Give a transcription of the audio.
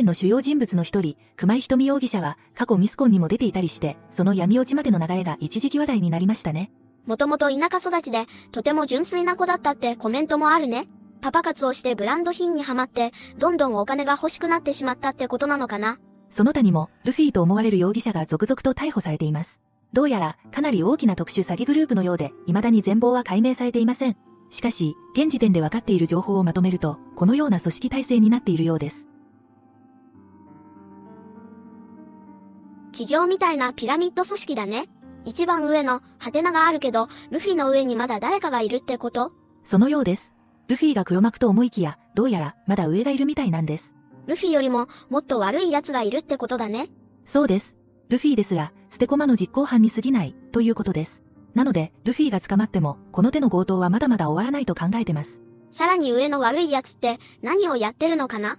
件の主要人物の一人、熊井瞳容疑者は、過去ミスコンにも出ていたりして、その闇落ちまでの流れが一時期話題になりましたね。もともと田舎育ちで、とても純粋な子だったってコメントもあるね。パパ活をしてブランド品にはまって、どんどんお金が欲しくなってしまったってことなのかな。その他にも、ルフィと思われる容疑者が続々と逮捕されています。どうやら、かなり大きな特殊詐欺グループのようで、未だに全貌は解明されていません。しかし、現時点で分かっている情報をまとめると、このような組織体制になっているようです。企業みたいなピラミッド組織だね。一番上の、ハテナがあるけど、ルフィの上にまだ誰かがいるってこと？そのようです。ルフィが黒幕と思いきや、どうやら、まだ上がいるみたいなんです。ルフィよりも、もっと悪い奴がいるってことだね。そうです。ルフィですら、捨て駒の実行犯に過ぎない、ということです。なので、ルフィが捕まっても、この手の強盗はまだまだ終わらないと考えてます。さらに上の悪い奴って、何をやってるのかな？